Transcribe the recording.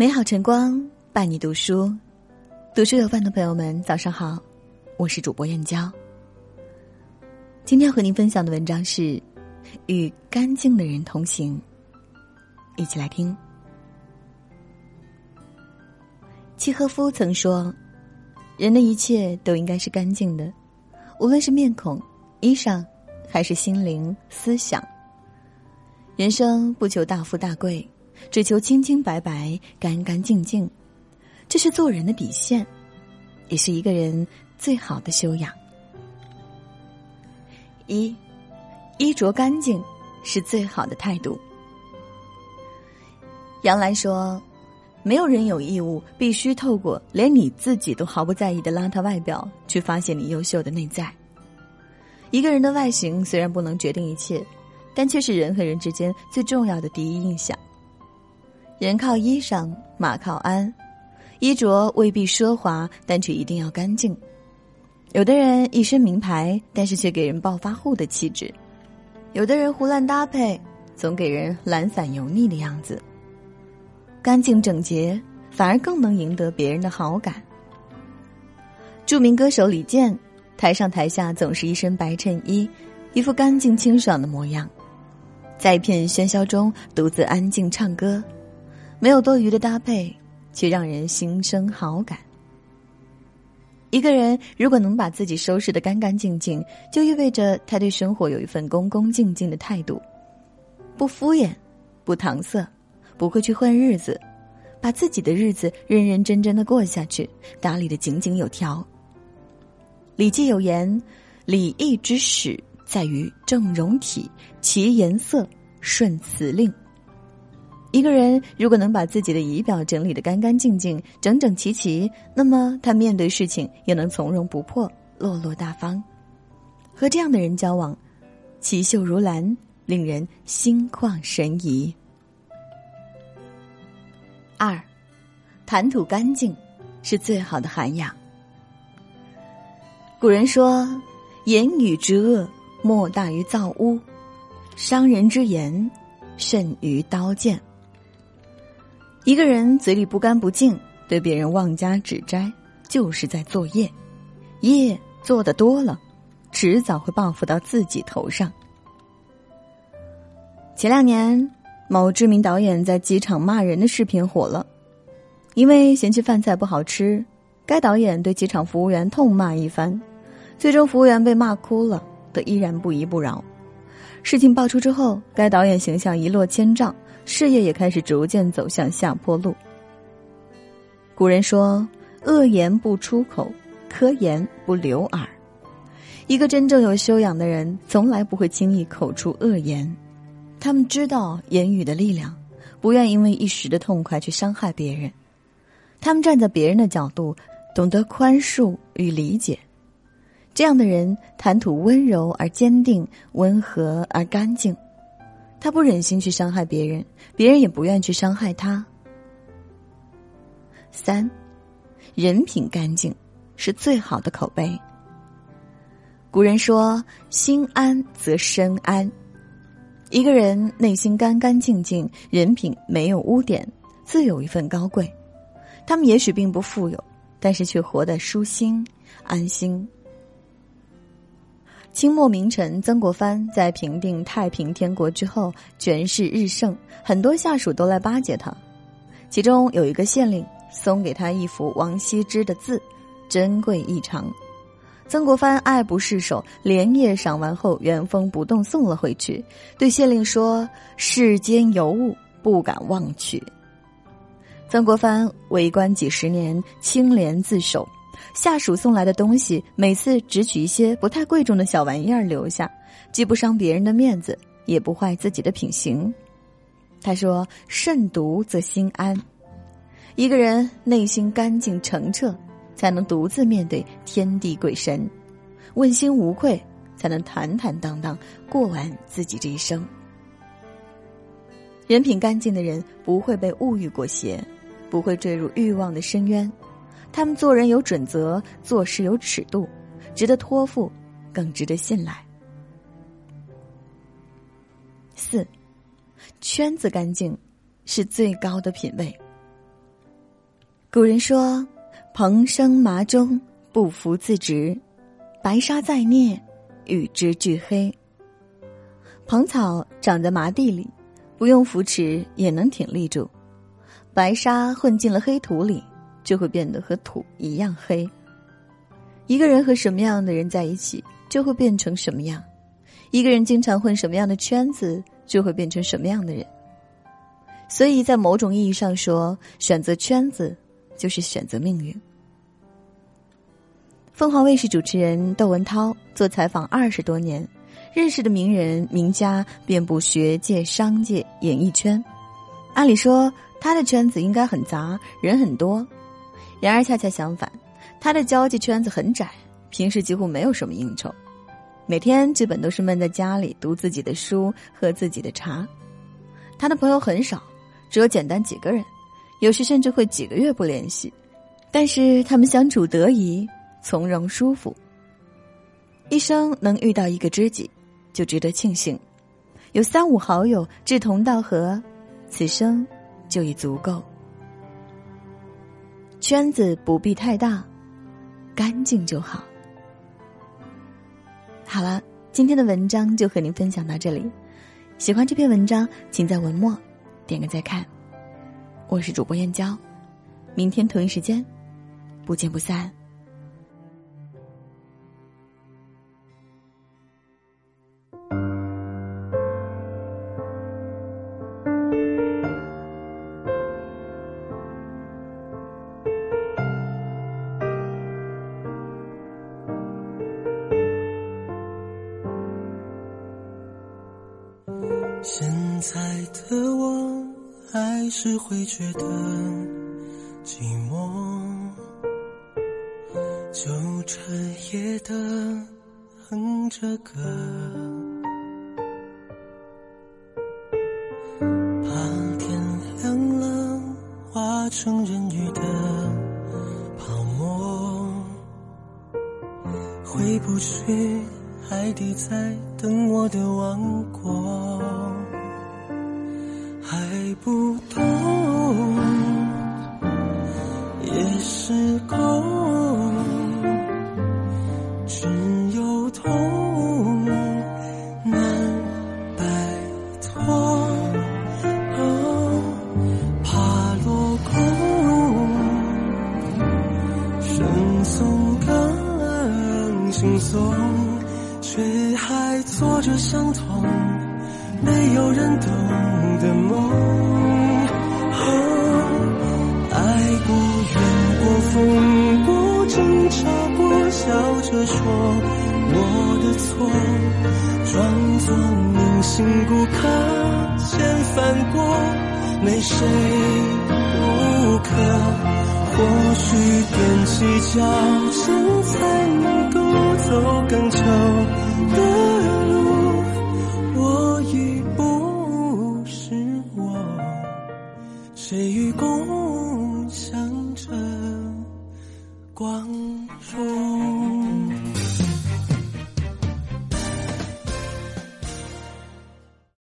美好晨光伴你读书，读书有范的朋友们，早上好，我是主播燕娇。今天和您分享的文章是《与干净的人同行》，一起来听。契诃夫曾说：“人的一切都应该是干净的，无论是面孔、衣裳，还是心灵、思想。人生不求大富大贵。”只求清清白白、干干净净，这是做人的底线，也是一个人最好的修养。一，衣着干净是最好的态度。杨澜说：“没有人有义务必须透过连你自己都毫不在意的邋遢外表，去发现你优秀的内在。一个人的外形虽然不能决定一切，但却是人和人之间最重要的第一印象。”人靠衣裳，马靠鞍。衣着未必奢华，但却一定要干净。有的人一身名牌，但是却给人暴发户的气质；有的人胡乱搭配，总给人懒散油腻的样子。干净整洁，反而更能赢得别人的好感。著名歌手李健，台上台下总是一身白衬衣，一副干净清爽的模样，在一片喧嚣中独自安静唱歌。没有多余的搭配，却让人心生好感。一个人如果能把自己收拾的干干净净，就意味着他对生活有一份恭恭敬敬的态度，不敷衍，不搪塞，不会去混日子，把自己的日子认认真真的过下去，打理的井井有条。礼记有言：“礼义之始，在于正容体，其颜色，顺辞令。”一个人如果能把自己的仪表整理的干干净净、整整齐齐，那么他面对事情也能从容不迫、落落大方。和这样的人交往，奇秀如兰，令人心旷神怡。二，谈吐干净是最好的涵养。古人说：“言语之恶，莫大于造污；伤人之言，甚于刀剑。”一个人嘴里不干不净，对别人妄加指摘，就是在作业。业做的多了，迟早会报复到自己头上。前两年，某知名导演在机场骂人的视频火了，因为嫌弃饭菜不好吃，该导演对机场服务员痛骂一番，最终服务员被骂哭了，他依然不依不饶。事情爆出之后，该导演形象一落千丈。事业也开始逐渐走向下坡路。古人说：“恶言不出口，科言不流耳。”一个真正有修养的人，从来不会轻易口出恶言。他们知道言语的力量，不愿因为一时的痛快去伤害别人。他们站在别人的角度，懂得宽恕与理解。这样的人谈吐温柔而坚定，温和而干净。他不忍心去伤害别人，别人也不愿去伤害他。三，人品干净是最好的口碑。古人说：“心安则身安。”一个人内心干干净净，人品没有污点，自有一份高贵。他们也许并不富有，但是却活得舒心安心。清末名臣曾国藩在平定太平天国之后，权势日盛，很多下属都来巴结他。其中有一个县令送给他一幅王羲之的字，珍贵异常。曾国藩爱不释手，连夜赏完后原封不动送了回去，对县令说：“世间尤物，不敢忘去。”曾国藩为官几十年，清廉自守。下属送来的东西，每次只取一些不太贵重的小玩意儿留下，既不伤别人的面子，也不坏自己的品行。他说：“慎独则心安。”一个人内心干净澄澈，才能独自面对天地鬼神，问心无愧，才能坦坦荡荡过完自己这一生。人品干净的人，不会被物欲裹挟，不会坠入欲望的深渊。他们做人有准则，做事有尺度，值得托付，更值得信赖。四，圈子干净是最高的品味。古人说：“蓬生麻中，不服自直；白沙在涅，与之俱黑。”蓬草长在麻地里，不用扶持也能挺立住；白沙混进了黑土里，就会变得和土一样黑。一个人和什么样的人在一起，就会变成什么样；一个人经常混什么样的圈子，就会变成什么样的人。所以在某种意义上说，选择圈子。就是选择命运。凤凰卫视主持人窦文涛做采访二十多年，认识的名人名家遍布学界、商界、演艺圈。按理说他的圈子应该很杂，人很多，然而恰恰相反，他的交际圈子很窄，平时几乎没有什么应酬，每天基本都是闷在家里读自己的书、喝自己的茶。他的朋友很少，只有简单几个人。有时甚至会几个月不联系，但是他们相处得宜，从容舒服。一生能遇到一个知己，就值得庆幸；有三五好友志同道合，此生就已足够。圈子不必太大，干净就好。好了，今天的文章就和您分享到这里。喜欢这篇文章，请在文末点个再看。我是主播燕娇，明天同一时间，不见不散。的我。还是会觉得寂寞，就彻夜的哼着歌，怕天亮了化成人鱼的泡沫，回不去海底在等我的王国。还不懂，也是空，只有痛难摆脱。怕落空，顺从更轻松，却还做着相同。没有人懂的梦，爱过、怨过、疯过、争吵过，笑着说我的错，装作铭心骨刻，千帆过，没谁不可。或许踮起脚尖，才能够走更久的